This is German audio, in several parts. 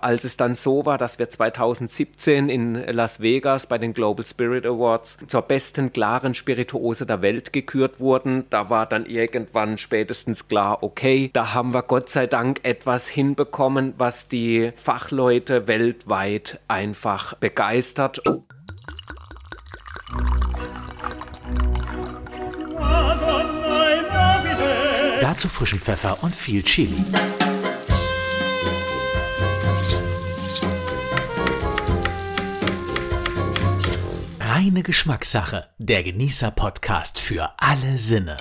Als es dann so war, dass wir 2017 in Las Vegas bei den Global Spirit Awards zur besten klaren Spirituose der Welt gekürt wurden, da war dann irgendwann spätestens klar, okay, da haben wir Gott sei Dank etwas hinbekommen, was die Fachleute weltweit einfach begeistert. Dazu frischen Pfeffer und viel Chili. Reine Geschmackssache. Der Genießer-Podcast für alle Sinne.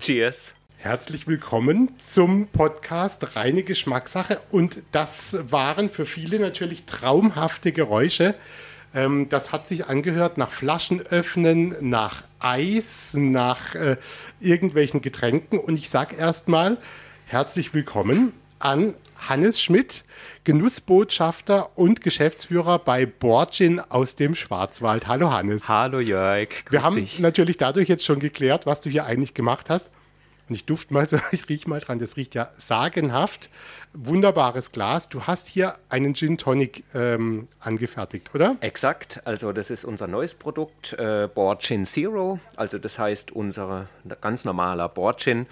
Cheers. Herzlich willkommen zum Podcast Reine Geschmackssache. Und das waren für viele natürlich traumhafte Geräusche. Ähm, das hat sich angehört nach Flaschen öffnen, nach Eis, nach äh, irgendwelchen Getränken. Und ich sage erstmal herzlich willkommen an Hannes Schmidt, Genussbotschafter und Geschäftsführer bei Borgin aus dem Schwarzwald. Hallo Hannes. Hallo Jörg. Wir haben dich. natürlich dadurch jetzt schon geklärt, was du hier eigentlich gemacht hast. Und ich duft mal, ich rieche mal dran, das riecht ja sagenhaft. Wunderbares Glas. Du hast hier einen Gin Tonic ähm, angefertigt, oder? Exakt. Also das ist unser neues Produkt, äh, Board Gin Zero. Also das heißt unser ganz normaler Board Gin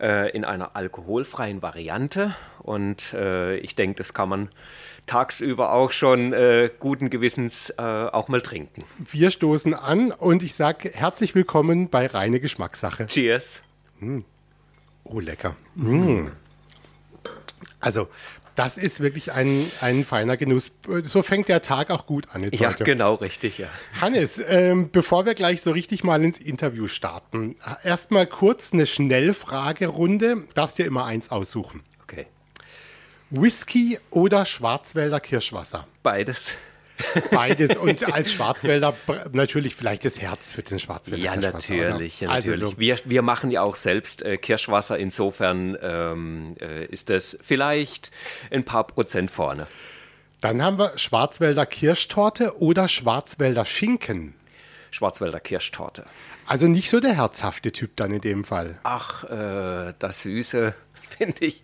äh, in einer alkoholfreien Variante. Und äh, ich denke, das kann man tagsüber auch schon äh, guten Gewissens äh, auch mal trinken. Wir stoßen an und ich sage herzlich willkommen bei Reine Geschmackssache. Cheers. Mm. Oh, lecker. Mm. Also, das ist wirklich ein, ein feiner Genuss. So fängt der Tag auch gut an jetzt Ja, heute. genau, richtig, ja. Hannes, ähm, bevor wir gleich so richtig mal ins Interview starten, erstmal kurz eine Schnellfragerunde. Darfst dir immer eins aussuchen. Okay. Whisky oder Schwarzwälder Kirschwasser? Beides. Beides und als Schwarzwälder natürlich vielleicht das Herz für den Schwarzwälder. Ja, natürlich. Ja, also natürlich. So. Wir, wir machen ja auch selbst äh, Kirschwasser, insofern ähm, äh, ist das vielleicht ein paar Prozent vorne. Dann haben wir Schwarzwälder Kirschtorte oder Schwarzwälder Schinken. Schwarzwälder Kirschtorte. Also nicht so der herzhafte Typ dann in dem Fall. Ach, äh, das Süße, finde ich,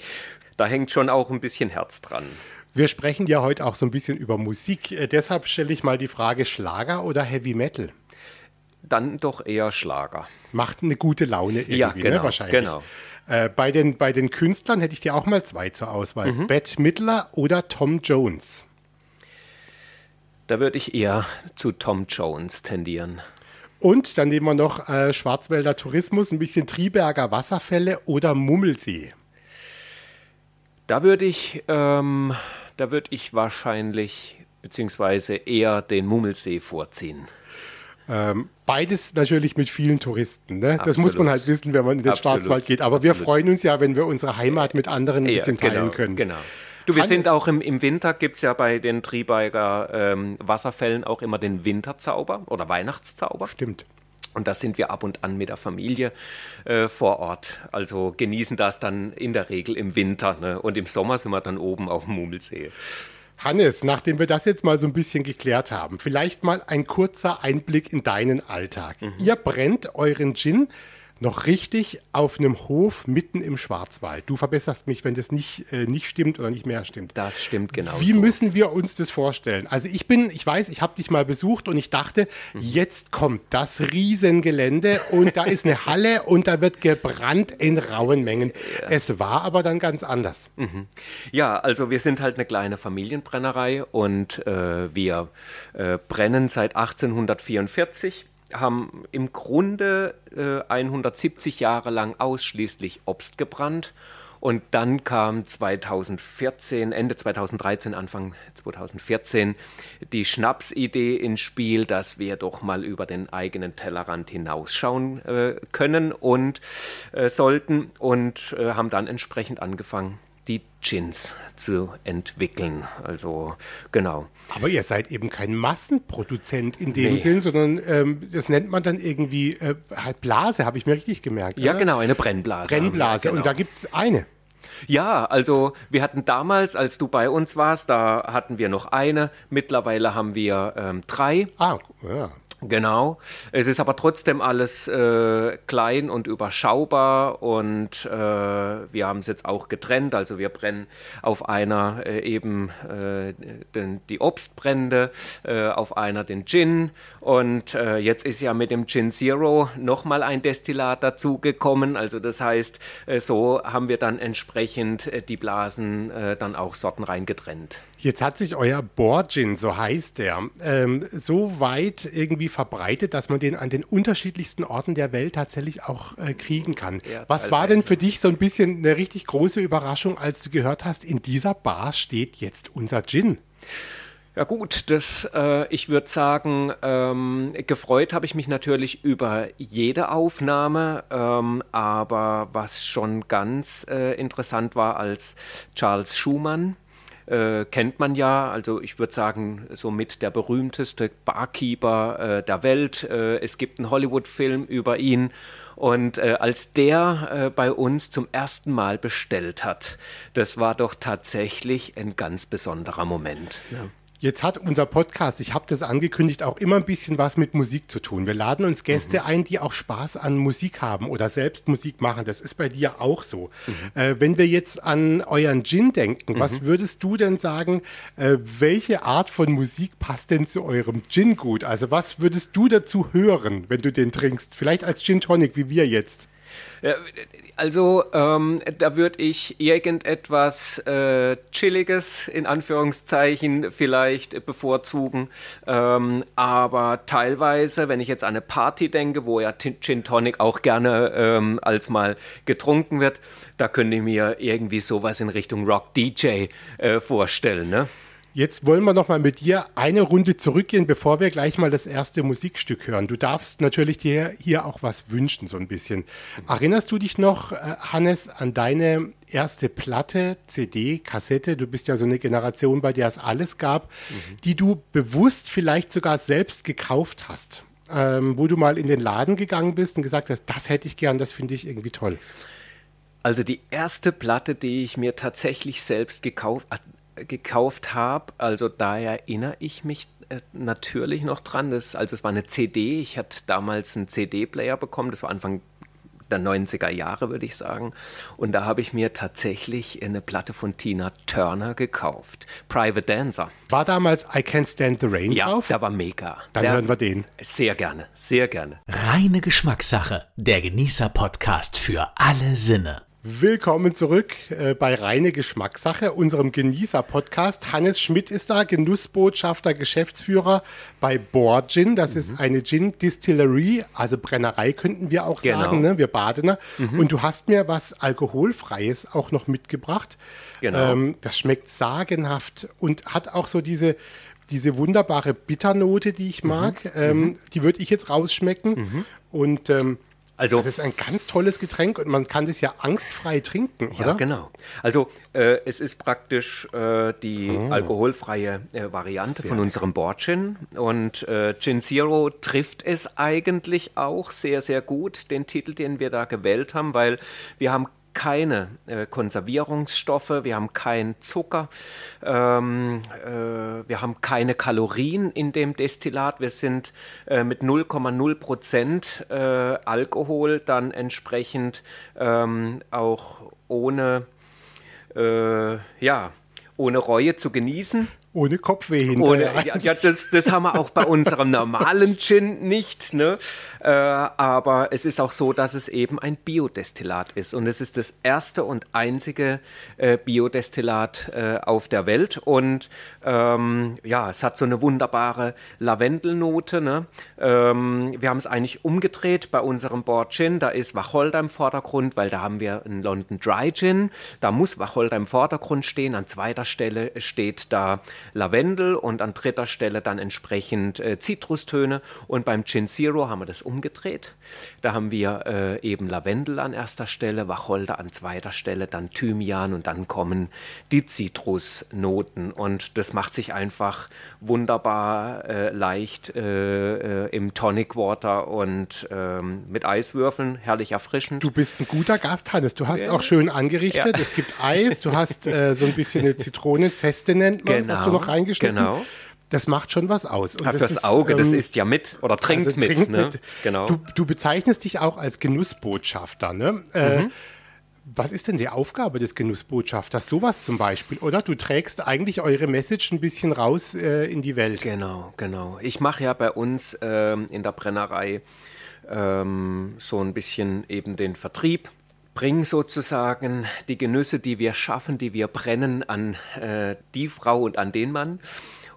da hängt schon auch ein bisschen Herz dran. Wir sprechen ja heute auch so ein bisschen über Musik. Äh, deshalb stelle ich mal die Frage: Schlager oder Heavy Metal? Dann doch eher Schlager. Macht eine gute Laune irgendwie, ja, ne, genau, ne, wahrscheinlich. Genau. Äh, bei, den, bei den Künstlern hätte ich dir auch mal zwei zur Auswahl: mhm. Bette Midler oder Tom Jones. Da würde ich eher zu Tom Jones tendieren. Und dann nehmen wir noch äh, Schwarzwälder Tourismus, ein bisschen Triberger Wasserfälle oder Mummelsee. Da würde ich ähm, da würde ich wahrscheinlich beziehungsweise eher den Mummelsee vorziehen. Ähm, beides natürlich mit vielen Touristen. Ne? Das muss man halt wissen, wenn man in den Absolut. Schwarzwald geht. Aber Absolut. wir freuen uns ja, wenn wir unsere Heimat mit anderen ein bisschen teilen genau, können. Genau. Du, wir Hannes, sind auch im, im Winter, gibt es ja bei den Triebeiger ähm, Wasserfällen auch immer den Winterzauber oder Weihnachtszauber. Stimmt. Und da sind wir ab und an mit der Familie äh, vor Ort. Also genießen das dann in der Regel im Winter. Ne? Und im Sommer sind wir dann oben auf dem Mummelsee. Hannes, nachdem wir das jetzt mal so ein bisschen geklärt haben, vielleicht mal ein kurzer Einblick in deinen Alltag. Mhm. Ihr brennt euren Gin noch richtig auf einem Hof mitten im Schwarzwald. Du verbesserst mich, wenn das nicht, äh, nicht stimmt oder nicht mehr stimmt. Das stimmt genau. Wie so. müssen wir uns das vorstellen? Also ich bin, ich weiß, ich habe dich mal besucht und ich dachte, mhm. jetzt kommt das Riesengelände und da ist eine Halle und da wird gebrannt in rauen Mengen. Ja. Es war aber dann ganz anders. Mhm. Ja, also wir sind halt eine kleine Familienbrennerei und äh, wir äh, brennen seit 1844 haben im Grunde äh, 170 Jahre lang ausschließlich Obst gebrannt. Und dann kam 2014, Ende 2013, Anfang 2014 die Schnapsidee ins Spiel, dass wir doch mal über den eigenen Tellerrand hinausschauen äh, können und äh, sollten und äh, haben dann entsprechend angefangen, die Gins zu entwickeln. Also genau. Aber ihr seid eben kein Massenproduzent in dem nee. Sinn, sondern ähm, das nennt man dann irgendwie äh, halt Blase, habe ich mir richtig gemerkt. Ja, oder? genau, eine Brennblase. Brennblase. Genau. Und da gibt es eine. Ja, also wir hatten damals, als du bei uns warst, da hatten wir noch eine. Mittlerweile haben wir ähm, drei. Ah, ja. Genau. Es ist aber trotzdem alles äh, klein und überschaubar und äh, wir haben es jetzt auch getrennt. Also wir brennen auf einer äh, eben äh, den, die Obstbrände, äh, auf einer den Gin und äh, jetzt ist ja mit dem Gin Zero nochmal ein Destillat dazugekommen. Also das heißt, so haben wir dann entsprechend die Blasen dann auch sortenrein getrennt. Jetzt hat sich euer Board-Gin, so heißt der, ähm, so weit irgendwie verbreitet, dass man den an den unterschiedlichsten Orten der Welt tatsächlich auch äh, kriegen kann. Was war denn für dich so ein bisschen eine richtig große Überraschung, als du gehört hast, in dieser Bar steht jetzt unser Gin? Ja gut, das, äh, ich würde sagen, ähm, gefreut habe ich mich natürlich über jede Aufnahme, ähm, aber was schon ganz äh, interessant war, als Charles Schumann äh, kennt man ja. Also ich würde sagen, somit der berühmteste Barkeeper äh, der Welt. Äh, es gibt einen Hollywood-Film über ihn. Und äh, als der äh, bei uns zum ersten Mal bestellt hat, das war doch tatsächlich ein ganz besonderer Moment. Ja. Jetzt hat unser Podcast, ich habe das angekündigt, auch immer ein bisschen was mit Musik zu tun. Wir laden uns Gäste mhm. ein, die auch Spaß an Musik haben oder selbst Musik machen. Das ist bei dir auch so. Mhm. Äh, wenn wir jetzt an euren Gin denken, mhm. was würdest du denn sagen, äh, welche Art von Musik passt denn zu eurem Gin gut? Also was würdest du dazu hören, wenn du den trinkst? Vielleicht als Gin Tonic, wie wir jetzt. Also ähm, da würde ich irgendetwas äh, Chilliges in Anführungszeichen vielleicht bevorzugen. Ähm, aber teilweise, wenn ich jetzt an eine Party denke, wo ja Gin Tonic auch gerne ähm, als mal getrunken wird, da könnte ich mir irgendwie sowas in Richtung Rock DJ äh, vorstellen. Ne? Jetzt wollen wir noch mal mit dir eine Runde zurückgehen, bevor wir gleich mal das erste Musikstück hören. Du darfst natürlich dir hier auch was wünschen, so ein bisschen. Erinnerst du dich noch, äh, Hannes, an deine erste Platte, CD, Kassette? Du bist ja so eine Generation, bei der es alles gab, mhm. die du bewusst vielleicht sogar selbst gekauft hast. Ähm, wo du mal in den Laden gegangen bist und gesagt hast, das hätte ich gern, das finde ich irgendwie toll. Also die erste Platte, die ich mir tatsächlich selbst gekauft, gekauft habe. Also da erinnere ich mich äh, natürlich noch dran. Das, also es war eine CD. Ich hatte damals einen CD-Player bekommen. Das war Anfang der 90er Jahre, würde ich sagen. Und da habe ich mir tatsächlich eine Platte von Tina Turner gekauft. Private Dancer. War damals I Can't Stand the Rain ja, drauf? Ja, der war mega. Dann der, hören wir den. Sehr gerne, sehr gerne. Reine Geschmackssache. Der Genießer-Podcast für alle Sinne. Willkommen zurück äh, bei Reine Geschmackssache, unserem Genießer-Podcast. Hannes Schmidt ist da, Genussbotschafter, Geschäftsführer bei Board Gin. Das mhm. ist eine Gin-Distillery, also Brennerei könnten wir auch genau. sagen, ne? wir Badener. Mhm. Und du hast mir was Alkoholfreies auch noch mitgebracht. Genau. Ähm, das schmeckt sagenhaft und hat auch so diese, diese wunderbare Bitternote, die ich mhm. mag. Mhm. Ähm, die würde ich jetzt rausschmecken. Mhm. Und ähm, also, das ist ein ganz tolles Getränk und man kann das ja angstfrei trinken, oder? Ja, genau. Also äh, es ist praktisch äh, die oh. alkoholfreie äh, Variante sehr von unserem Bordgin und äh, Gin Zero trifft es eigentlich auch sehr, sehr gut, den Titel, den wir da gewählt haben, weil wir haben keine äh, Konservierungsstoffe, wir haben keinen Zucker, ähm, äh, wir haben keine Kalorien in dem Destillat. Wir sind äh, mit 0,0 Prozent äh, Alkohol dann entsprechend ähm, auch ohne, äh, ja, ohne Reue zu genießen. Ohne Kopfweh hinterher. Ohne, ja, ja das, das haben wir auch bei unserem normalen Gin nicht. Ne? Äh, aber es ist auch so, dass es eben ein Biodestillat ist. Und es ist das erste und einzige äh, Biodestillat äh, auf der Welt. Und ähm, ja, es hat so eine wunderbare Lavendelnote. Ne? Ähm, wir haben es eigentlich umgedreht bei unserem Board Gin. Da ist Wacholder im Vordergrund, weil da haben wir einen London Dry Gin. Da muss Wacholder im Vordergrund stehen. An zweiter Stelle steht da Lavendel und an dritter Stelle dann entsprechend äh, Zitrustöne. Und beim Gin Zero haben wir das umgedreht. Da haben wir äh, eben Lavendel an erster Stelle, Wacholder an zweiter Stelle, dann Thymian und dann kommen die Zitrusnoten. Und das macht sich einfach wunderbar äh, leicht äh, äh, im Tonic Water und ähm, mit Eiswürfeln, herrlich erfrischend. Du bist ein guter Gast, Hannes. Du hast ja. auch schön angerichtet. Ja. Es gibt Eis, du hast äh, so ein bisschen eine Zitronenzeste nennt man, genau. Noch reingeschnitten. Genau. das macht schon was aus. Und ja, fürs ist, Auge, ähm, das isst ja mit oder trinkt also mit. Trinkt ne? mit. Genau. Du, du, bezeichnest dich auch als Genussbotschafter. Ne? Äh, mhm. Was ist denn die Aufgabe des Genussbotschafters? Sowas zum Beispiel, oder? Du trägst eigentlich eure Message ein bisschen raus äh, in die Welt. Genau, genau. Ich mache ja bei uns ähm, in der Brennerei ähm, so ein bisschen eben den Vertrieb bringe sozusagen die Genüsse, die wir schaffen, die wir brennen, an äh, die Frau und an den Mann.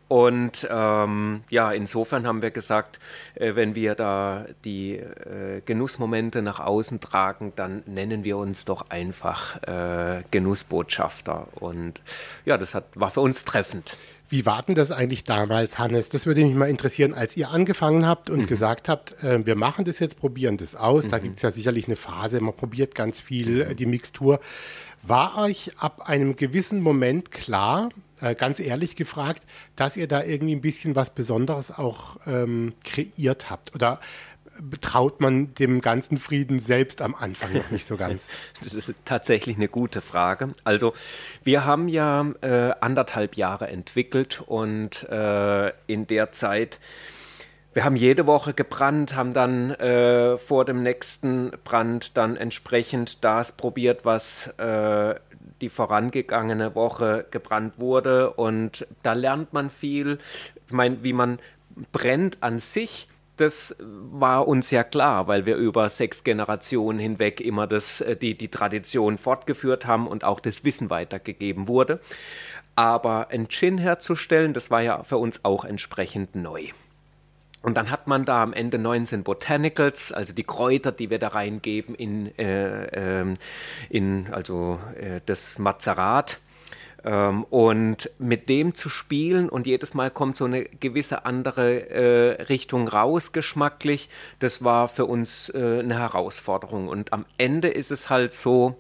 Und ähm, ja, insofern haben wir gesagt, äh, wenn wir da die äh, Genussmomente nach außen tragen, dann nennen wir uns doch einfach äh, Genussbotschafter. Und ja, das hat, war für uns treffend. Wie war denn das eigentlich damals, Hannes? Das würde mich mal interessieren, als ihr angefangen habt und mhm. gesagt habt, äh, wir machen das jetzt, probieren das aus. Mhm. Da gibt es ja sicherlich eine Phase, man probiert ganz viel mhm. die Mixtur. War euch ab einem gewissen Moment klar, äh, ganz ehrlich gefragt, dass ihr da irgendwie ein bisschen was Besonderes auch ähm, kreiert habt? Oder traut man dem ganzen Frieden selbst am Anfang noch nicht so ganz? Das ist tatsächlich eine gute Frage. Also wir haben ja äh, anderthalb Jahre entwickelt und äh, in der Zeit wir haben jede Woche gebrannt, haben dann äh, vor dem nächsten Brand dann entsprechend das probiert, was äh, die vorangegangene Woche gebrannt wurde. Und da lernt man viel. Ich meine, wie man brennt an sich, das war uns ja klar, weil wir über sechs Generationen hinweg immer das, äh, die, die Tradition fortgeführt haben und auch das Wissen weitergegeben wurde. Aber ein Gin herzustellen, das war ja für uns auch entsprechend neu. Und dann hat man da am Ende 19 Botanicals, also die Kräuter, die wir da reingeben in, äh, äh, in also äh, das Mazerat. Ähm, und mit dem zu spielen und jedes Mal kommt so eine gewisse andere äh, Richtung raus, geschmacklich, das war für uns äh, eine Herausforderung. Und am Ende ist es halt so,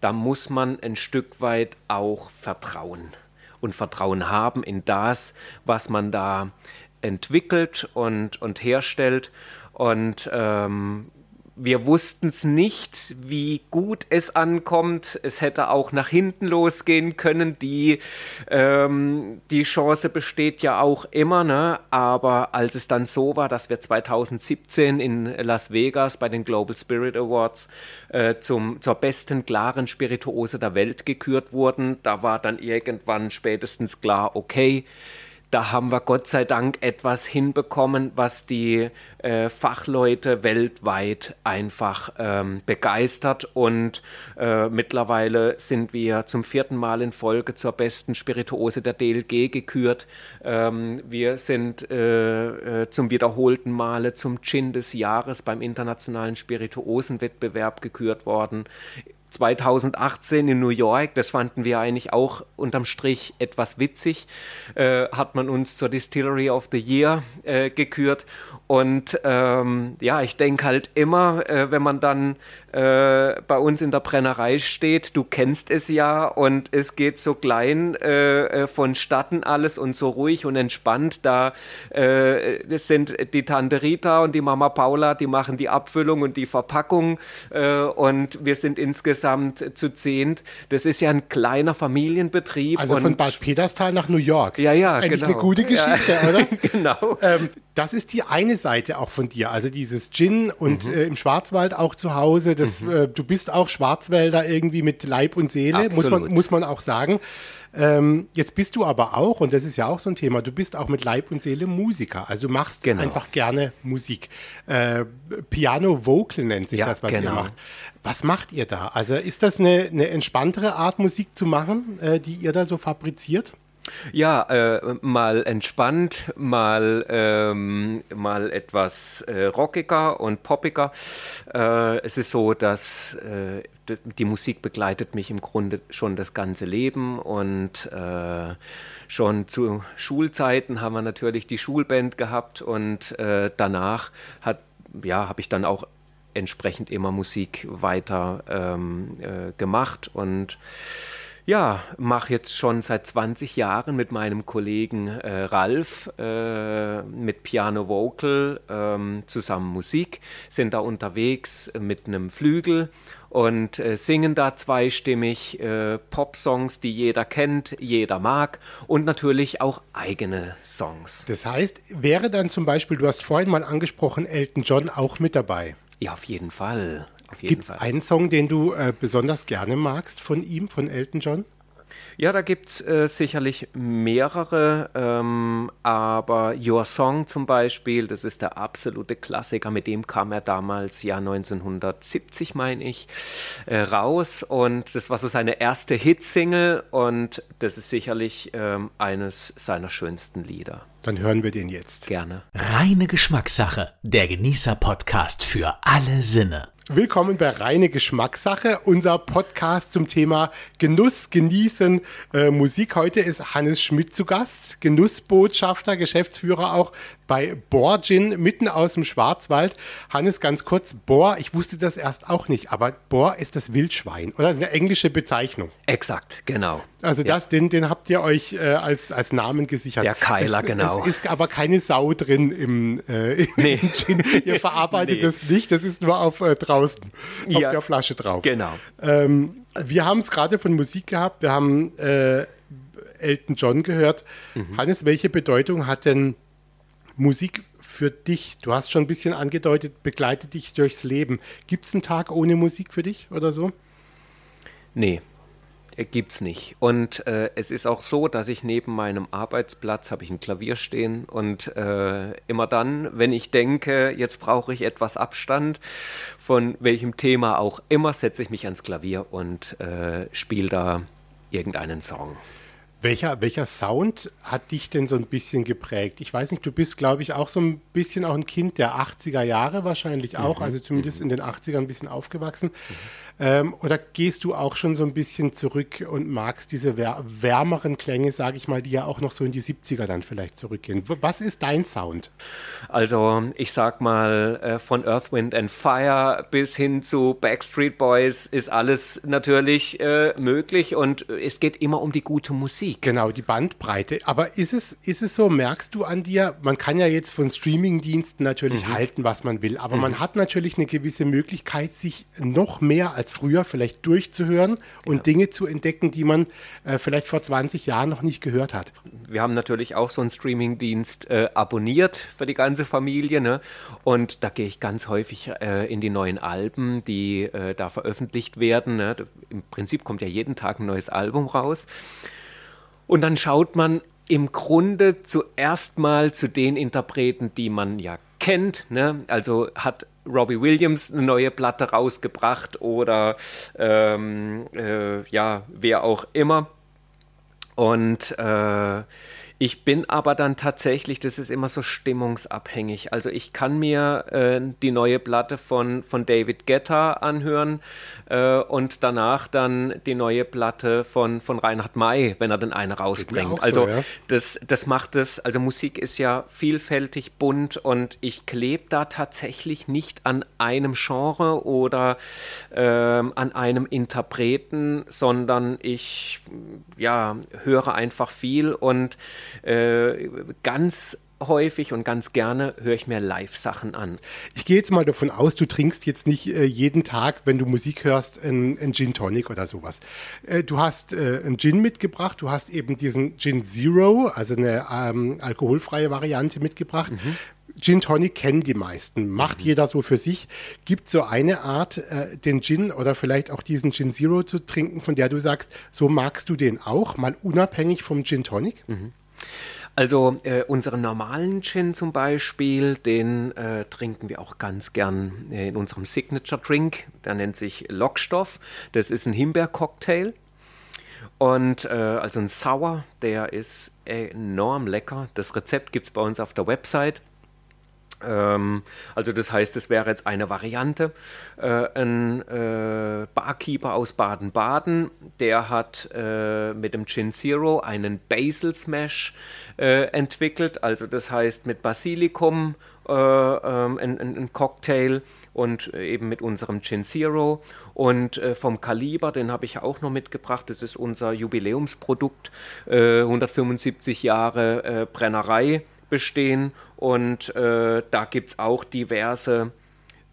da muss man ein Stück weit auch vertrauen und Vertrauen haben in das, was man da entwickelt und, und herstellt. Und ähm, wir wussten es nicht, wie gut es ankommt. Es hätte auch nach hinten losgehen können. Die, ähm, die Chance besteht ja auch immer. Ne? Aber als es dann so war, dass wir 2017 in Las Vegas bei den Global Spirit Awards äh, zum, zur besten klaren Spirituose der Welt gekürt wurden, da war dann irgendwann spätestens klar, okay, da haben wir Gott sei Dank etwas hinbekommen, was die äh, Fachleute weltweit einfach ähm, begeistert. Und äh, mittlerweile sind wir zum vierten Mal in Folge zur besten Spirituose der DLG gekürt. Ähm, wir sind äh, äh, zum wiederholten Male zum Gin des Jahres beim internationalen Spirituosenwettbewerb gekürt worden. 2018 in New York, das fanden wir eigentlich auch unterm Strich etwas witzig, äh, hat man uns zur Distillery of the Year äh, gekürt. Und ähm, ja, ich denke halt immer, äh, wenn man dann äh, bei uns in der Brennerei steht, du kennst es ja und es geht so klein äh, äh, vonstatten alles und so ruhig und entspannt. Da äh, sind die Tante Rita und die Mama Paula, die machen die Abfüllung und die Verpackung äh, und wir sind insgesamt zu zehnt. Das ist ja ein kleiner Familienbetrieb. Also von Bad Peterstal nach New York. Ja, ja, Eigentlich genau. eine gute Geschichte, ja. oder? genau. Ähm, das ist die eine Seite auch von dir, also dieses Gin und mhm. äh, im Schwarzwald auch zu Hause. Das, mhm. äh, du bist auch Schwarzwälder irgendwie mit Leib und Seele, muss man, muss man auch sagen. Ähm, jetzt bist du aber auch, und das ist ja auch so ein Thema, du bist auch mit Leib und Seele Musiker. Also machst genau. einfach gerne Musik. Äh, Piano Vocal nennt sich ja, das, was genau. ihr macht. Was macht ihr da? Also ist das eine, eine entspanntere Art, Musik zu machen, äh, die ihr da so fabriziert? Ja, äh, mal entspannt, mal, ähm, mal etwas äh, rockiger und poppiger. Äh, es ist so, dass äh, die Musik begleitet mich im Grunde schon das ganze Leben und äh, schon zu Schulzeiten haben wir natürlich die Schulband gehabt und äh, danach hat, ja, habe ich dann auch entsprechend immer Musik weiter ähm, gemacht und Ja, mache jetzt schon seit 20 Jahren mit meinem Kollegen äh, Ralf äh, mit Piano Vocal ähm, zusammen Musik, sind da unterwegs mit einem Flügel und äh, singen da zweistimmig äh, Pop-Songs, die jeder kennt, jeder mag und natürlich auch eigene Songs. Das heißt, wäre dann zum Beispiel, du hast vorhin mal angesprochen, Elton John auch mit dabei? Ja, auf jeden Fall. Gibt es einen Song, den du äh, besonders gerne magst von ihm, von Elton John? Ja, da gibt es äh, sicherlich mehrere, ähm, aber Your Song zum Beispiel, das ist der absolute Klassiker, mit dem kam er damals, ja 1970 meine ich, äh, raus und das war so seine erste Hitsingle und das ist sicherlich ähm, eines seiner schönsten Lieder. Dann hören wir den jetzt. Gerne. Reine Geschmackssache, der Genießer-Podcast für alle Sinne. Willkommen bei Reine Geschmackssache, unser Podcast zum Thema Genuss, Genießen, äh, Musik. Heute ist Hannes Schmidt zu Gast, Genussbotschafter, Geschäftsführer auch bei Borgin mitten aus dem Schwarzwald. Hannes, ganz kurz, Bohr, ich wusste das erst auch nicht, aber Bohr ist das Wildschwein oder das ist eine englische Bezeichnung. Exakt, genau. Also ja. das, den, den habt ihr euch äh, als, als Namen gesichert. Der Keiler, es, genau. Es ist aber keine Sau drin im, äh, nee. im Gin. Ihr verarbeitet nee. das nicht, das ist nur auf äh, draußen, auf ja, der Flasche drauf. Genau. Ähm, wir haben es gerade von Musik gehabt, wir haben äh, Elton John gehört. Mhm. Hannes, welche Bedeutung hat denn Musik für dich? Du hast schon ein bisschen angedeutet, begleitet dich durchs Leben. Gibt es einen Tag ohne Musik für dich oder so? Nee, gibt's nicht. Und äh, es ist auch so, dass ich neben meinem Arbeitsplatz habe ich ein Klavier stehen und äh, immer dann, wenn ich denke, jetzt brauche ich etwas Abstand, von welchem Thema auch immer, setze ich mich ans Klavier und äh, spiele da irgendeinen Song. Welcher, welcher Sound hat dich denn so ein bisschen geprägt? Ich weiß nicht, du bist, glaube ich, auch so ein bisschen auch ein Kind der 80er Jahre wahrscheinlich auch, mhm. also zumindest mhm. in den 80ern ein bisschen aufgewachsen. Mhm. Ähm, oder gehst du auch schon so ein bisschen zurück und magst diese wärmeren Klänge, sage ich mal, die ja auch noch so in die 70er dann vielleicht zurückgehen? Was ist dein Sound? Also ich sag mal, äh, von Earth, Wind and Fire bis hin zu Backstreet Boys ist alles natürlich äh, möglich und es geht immer um die gute Musik. Genau, die Bandbreite. Aber ist es, ist es so, merkst du an dir, man kann ja jetzt von Streamingdiensten natürlich mhm. halten, was man will, aber mhm. man hat natürlich eine gewisse Möglichkeit, sich noch mehr als als früher vielleicht durchzuhören und ja. Dinge zu entdecken, die man äh, vielleicht vor 20 Jahren noch nicht gehört hat. Wir haben natürlich auch so einen Streamingdienst äh, abonniert für die ganze Familie. Ne? Und da gehe ich ganz häufig äh, in die neuen Alben, die äh, da veröffentlicht werden. Ne? Im Prinzip kommt ja jeden Tag ein neues Album raus. Und dann schaut man im Grunde zuerst mal zu den Interpreten, die man ja kennt. Ne? Also hat Robbie Williams eine neue Platte rausgebracht oder ähm, äh, ja, wer auch immer. Und äh, ich bin aber dann tatsächlich, das ist immer so stimmungsabhängig. Also ich kann mir äh, die neue Platte von, von David Guetta anhören äh, und danach dann die neue Platte von, von Reinhard May, wenn er denn eine rausbringt. Also so, ja. das, das macht es, also Musik ist ja vielfältig bunt und ich klebe da tatsächlich nicht an einem Genre oder ähm, an einem Interpreten, sondern ich ja, höre einfach viel und äh, ganz häufig und ganz gerne höre ich mir Live-Sachen an. Ich gehe jetzt mal davon aus, du trinkst jetzt nicht äh, jeden Tag, wenn du Musik hörst, ein Gin Tonic oder sowas. Äh, du hast äh, einen Gin mitgebracht, du hast eben diesen Gin Zero, also eine ähm, alkoholfreie Variante mitgebracht. Mhm. Gin Tonic kennen die meisten, macht mhm. jeder so für sich. Gibt so eine Art, äh, den Gin oder vielleicht auch diesen Gin Zero zu trinken, von der du sagst, so magst du den auch, mal unabhängig vom Gin Tonic? Mhm. Also äh, unseren normalen Gin zum Beispiel, den äh, trinken wir auch ganz gern äh, in unserem Signature Drink. Der nennt sich Lockstoff. Das ist ein Himbeercocktail. Und äh, also ein Sour, der ist enorm lecker. Das Rezept gibt es bei uns auf der Website. Ähm, also das heißt, es wäre jetzt eine Variante. Äh, ein äh, Barkeeper aus Baden-Baden, der hat äh, mit dem Gin Zero einen Basil Smash entwickelt. Also das heißt mit Basilikum äh, ähm, ein, ein, Cocktail und eben mit unserem Gin Zero. Und äh, vom Kaliber, den habe ich auch noch mitgebracht. Das ist unser Jubiläumsprodukt, äh, 175 Jahre äh, Brennerei bestehen. Und äh, da gibt es auch diverse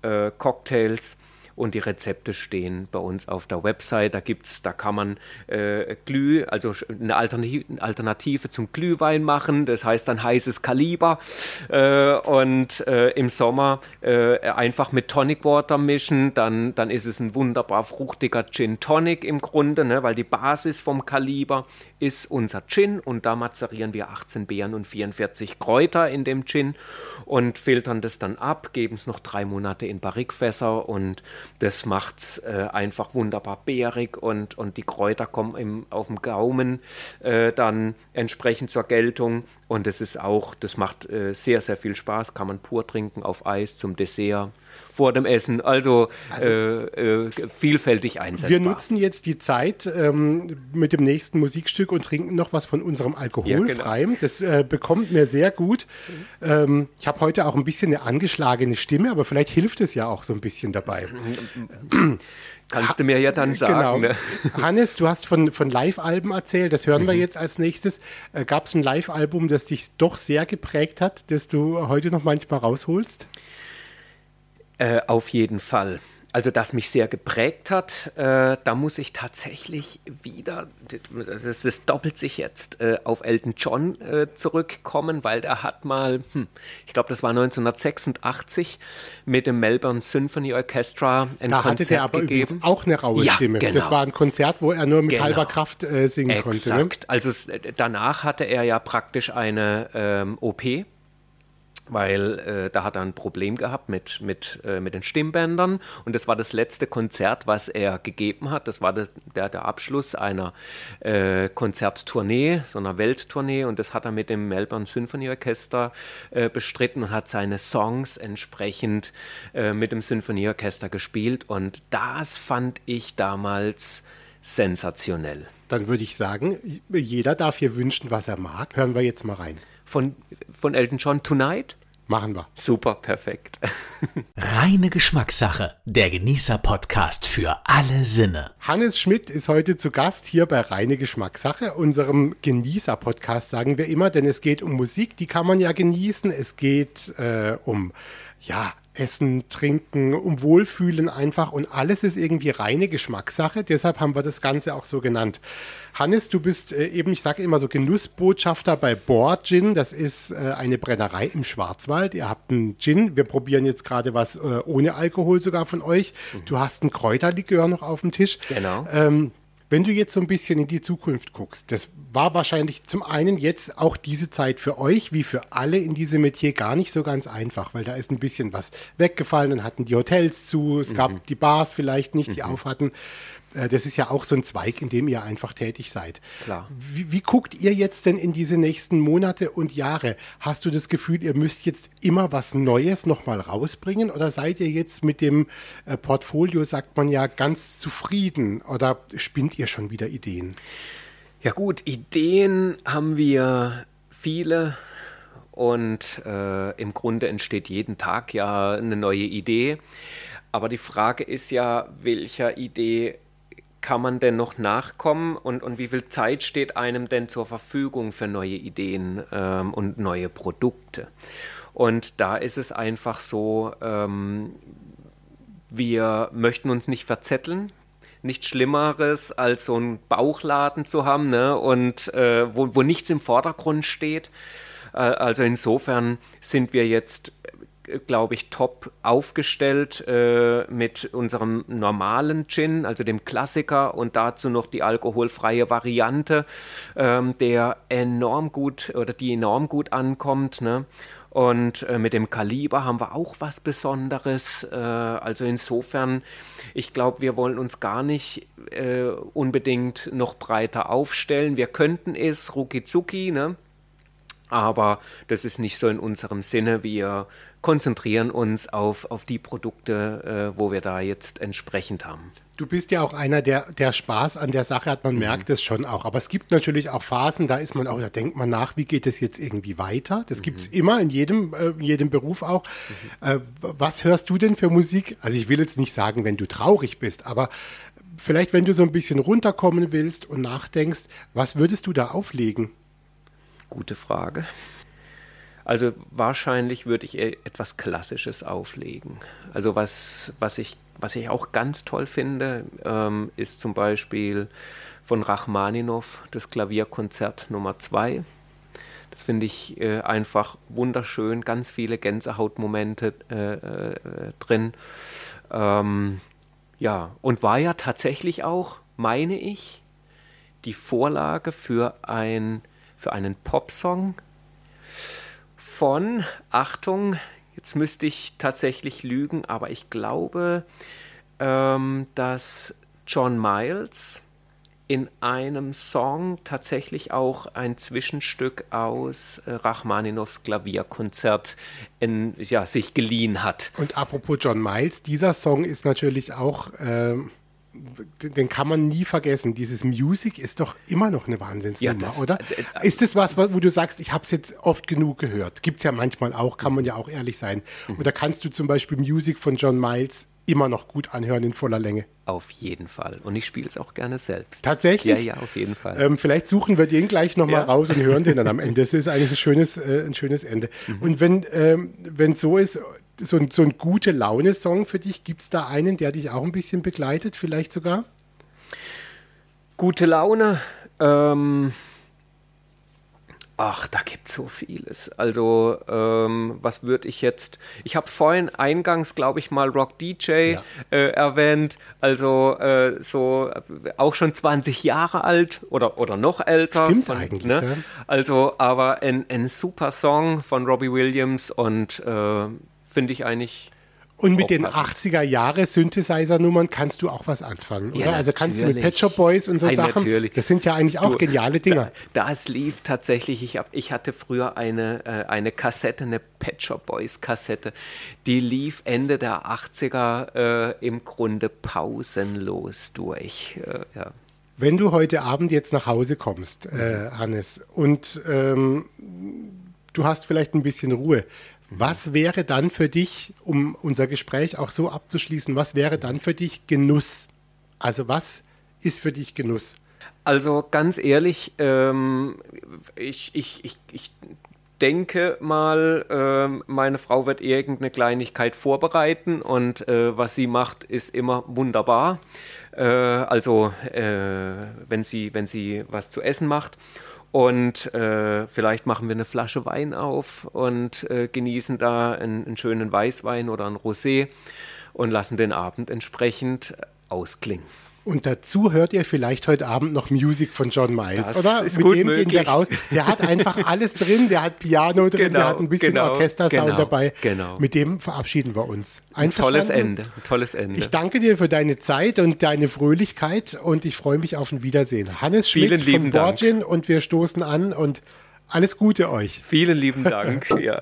äh, Cocktails und die Rezepte stehen bei uns auf der Website. Da gibt's, da kann man äh, Glüh, also eine Alternative zum Glühwein machen. Das heißt dann heißes Kaliber äh, und äh, im Sommer äh, einfach mit Tonic Water mischen. Dann, dann ist es ein wunderbar fruchtiger Gin Tonic im Grunde, ne, weil die Basis vom Kaliber ist unser Gin und da mazerieren wir 18 Beeren und 44 Kräuter in dem Gin und filtern das dann ab, geben es noch drei Monate in Barrikfässer und das macht es äh, einfach wunderbar beerig und, und die Kräuter kommen im, auf dem Gaumen äh, dann entsprechend zur Geltung. Und das ist auch, das macht äh, sehr, sehr viel Spaß, kann man pur trinken auf Eis zum Dessert vor dem Essen. Also, also äh, äh, vielfältig einsetzbar. Wir nutzen jetzt die Zeit ähm, mit dem nächsten Musikstück und trinken noch was von unserem Alkoholfreiem. Ja, genau. Das äh, bekommt mir sehr gut. Ähm, ich habe heute auch ein bisschen eine angeschlagene Stimme, aber vielleicht hilft es ja auch so ein bisschen dabei. Kannst du mir ja dann sagen. Genau. Ne? Hannes, du hast von, von Live-Alben erzählt, das hören mhm. wir jetzt als nächstes. Äh, Gab es ein Live-Album, das dich doch sehr geprägt hat, das du heute noch manchmal rausholst? Äh, auf jeden Fall. Also das mich sehr geprägt hat, äh, da muss ich tatsächlich wieder, das, das doppelt sich jetzt, äh, auf Elton John äh, zurückkommen, weil der hat mal, hm, ich glaube, das war 1986 mit dem Melbourne Symphony Orchestra ein da Konzert hatte der aber gegeben. übrigens auch eine raue ja, Stimme. Genau. Das war ein Konzert, wo er nur mit genau. halber Kraft äh, singen Exakt. konnte. Ne? Also danach hatte er ja praktisch eine ähm, OP weil äh, da hat er ein Problem gehabt mit, mit, äh, mit den Stimmbändern und das war das letzte Konzert, was er gegeben hat. Das war de, der, der Abschluss einer äh, Konzerttournee, so einer Welttournee und das hat er mit dem Melbourne Symphony Orchester äh, bestritten und hat seine Songs entsprechend äh, mit dem Symphonieorchester gespielt und das fand ich damals sensationell. Dann würde ich sagen, jeder darf hier wünschen, was er mag. Hören wir jetzt mal rein. Von, von Elton John Tonight? Machen wir. Super, perfekt. Reine Geschmackssache, der Genießer-Podcast für alle Sinne. Hannes Schmidt ist heute zu Gast hier bei Reine Geschmackssache, unserem Genießer-Podcast, sagen wir immer, denn es geht um Musik, die kann man ja genießen. Es geht äh, um ja, Essen, Trinken, um Wohlfühlen einfach und alles ist irgendwie reine Geschmackssache. Deshalb haben wir das Ganze auch so genannt. Hannes, du bist äh, eben, ich sage immer so Genussbotschafter bei Board Gin. Das ist äh, eine Brennerei im Schwarzwald. Ihr habt einen Gin. Wir probieren jetzt gerade was äh, ohne Alkohol sogar von euch. Mhm. Du hast einen Kräuterlikör noch auf dem Tisch. Genau. Ähm, wenn du jetzt so ein bisschen in die Zukunft guckst, das war wahrscheinlich zum einen jetzt auch diese Zeit für euch, wie für alle in diesem Metier, gar nicht so ganz einfach, weil da ist ein bisschen was weggefallen, dann hatten die Hotels zu, es mhm. gab die Bars vielleicht nicht, die mhm. auf hatten. Äh, das ist ja auch so ein Zweig, in dem ihr einfach tätig seid. Klar. Wie, wie, guckt ihr jetzt denn in diese nächsten Monate und Jahre? Hast du das Gefühl, ihr müsst jetzt immer was Neues nochmal rausbringen oder seid ihr jetzt mit dem äh, Portfolio, sagt man ja, ganz zufrieden oder spinnt ihr schon wieder Ideen? Ja gut, Ideen haben wir viele und äh, im Grunde entsteht jeden Tag ja eine neue Idee. Aber die Frage ist ja, welcher Idee kann man denn noch nachkommen und, und wie viel Zeit steht einem denn zur Verfügung für neue Ideen ähm, und neue Produkte? Und da ist es einfach so, ähm, wir möchten uns nicht verzetteln. Nichts Schlimmeres, als so einen Bauchladen zu haben ne? und äh, wo, wo nichts im Vordergrund steht. Äh, also insofern sind wir jetzt glaube ich, top aufgestellt äh, mit unserem normalen Gin, also dem Klassiker und dazu noch die alkoholfreie Variante, ähm, der enorm gut oder die enorm gut ankommt. Ne? Und äh, mit dem Kaliber haben wir auch was Besonderes. Äh, also insofern, ich glaube, wir wollen uns gar nicht äh, unbedingt noch breiter aufstellen. Wir könnten es rucki zucki, ne? aber das ist nicht so in unserem Sinne. Wir, konzentrieren uns auf, auf die Produkte, äh, wo wir da jetzt entsprechend haben. Du bist ja auch einer, der, der Spaß an der Sache hat, man mhm. merkt es schon auch. Aber es gibt natürlich auch Phasen, da ist man auch, da denkt man nach, wie geht es jetzt irgendwie weiter? Das mhm. gibt es immer in jedem, äh, jedem Beruf auch. Mhm. Äh, was hörst du denn für Musik? Also ich will jetzt nicht sagen, wenn du traurig bist, aber vielleicht, wenn du so ein bisschen runterkommen willst und nachdenkst, was würdest du da auflegen? Gute Frage. Also wahrscheinlich würde ich etwas Klassisches auflegen. Also was, was, ich, was ich auch ganz toll finde, ähm, ist zum Beispiel von Rachmaninow das Klavierkonzert Nummer 2. Das finde ich äh, einfach wunderschön, ganz viele Gänsehautmomente äh, äh, drin. Ähm, ja, und war ja tatsächlich auch, meine ich, die Vorlage für, ein, für einen Popsong von, Achtung, jetzt müsste ich tatsächlich lügen, aber ich glaube, ähm, dass John Miles in einem Song tatsächlich auch ein Zwischenstück aus äh, Rachmaninows Klavierkonzert in, ja, sich geliehen hat. Und apropos John Miles, dieser Song ist natürlich auch, äh, den kann man nie vergessen. Dieses Music ist doch immer noch eine Wahnsinnsnummer, ja, oder? Äh, ist das was, wo du sagst, ich habe es jetzt oft genug gehört? Gibt es ja manchmal auch, kann man ja auch ehrlich sein. Mhm. Oder kannst du zum Beispiel Music von John Miles immer noch gut anhören in voller Länge. Auf jeden Fall. Und ich spiele es auch gerne selbst. Tatsächlich? Ja, ja, auf jeden Fall. Ähm, vielleicht suchen wir den gleich nochmal ja. raus und hören den dann am Ende. Das ist eigentlich ein schönes, äh, ein schönes Ende. Mhm. Und wenn ähm, wenn so ist, so ein, so ein gute Laune-Song für dich, gibt es da einen, der dich auch ein bisschen begleitet, vielleicht sogar? Gute Laune. Ähm Ach, da gibt es so vieles. Also, ähm, was würde ich jetzt. Ich habe vorhin eingangs, glaube ich, mal Rock DJ ja. äh, erwähnt. Also, äh, so auch schon 20 Jahre alt oder, oder noch älter. Stimmt von, eigentlich. Ne? Ja. Also, aber ein, ein super Song von Robbie Williams und äh, finde ich eigentlich und mit den 80er Jahre Synthesizer-Nummern kannst du auch was anfangen, ja, oder? Also kannst du mit Pet Shop Boys und so Nein, Sachen. Natürlich. Das sind ja eigentlich auch du, geniale Dinger. Da, das lief tatsächlich. Ich, hab, ich hatte früher eine, äh, eine Kassette, eine Pet Shop Boys Kassette. Die lief Ende der 80er äh, im Grunde pausenlos durch. Äh, ja. Wenn du heute Abend jetzt nach Hause kommst, äh, Hannes, und ähm, du hast vielleicht ein bisschen Ruhe, was wäre dann für dich, um unser Gespräch auch so abzuschließen, was wäre dann für dich Genuss? Also was ist für dich Genuss? Also ganz ehrlich, ähm, ich, ich, ich, ich denke mal, äh, meine Frau wird irgendeine Kleinigkeit vorbereiten und äh, was sie macht, ist immer wunderbar. Äh, also äh, wenn, sie, wenn sie was zu essen macht. Und äh, vielleicht machen wir eine Flasche Wein auf und äh, genießen da einen, einen, schönen Weißwein oder ein Rosé und lassen den Abend entsprechend ausklingen. Und dazu hört ihr vielleicht heute Abend noch Musik von John Miles, das oder? Mit dem möglich. gehen wir raus. Der hat einfach alles drin, der hat Piano drin, genau, der hat ein bisschen genau, Orchestersound genau, dabei. Genau. Mit dem verabschieden wir uns. Ein tolles Ende, tolles Ende. Ich danke dir für deine Zeit und deine Fröhlichkeit und ich freue mich auf ein Wiedersehen. Hannes Schmidt von Borgin und wir stoßen an und alles Gute euch. Vielen lieben Dank. ja.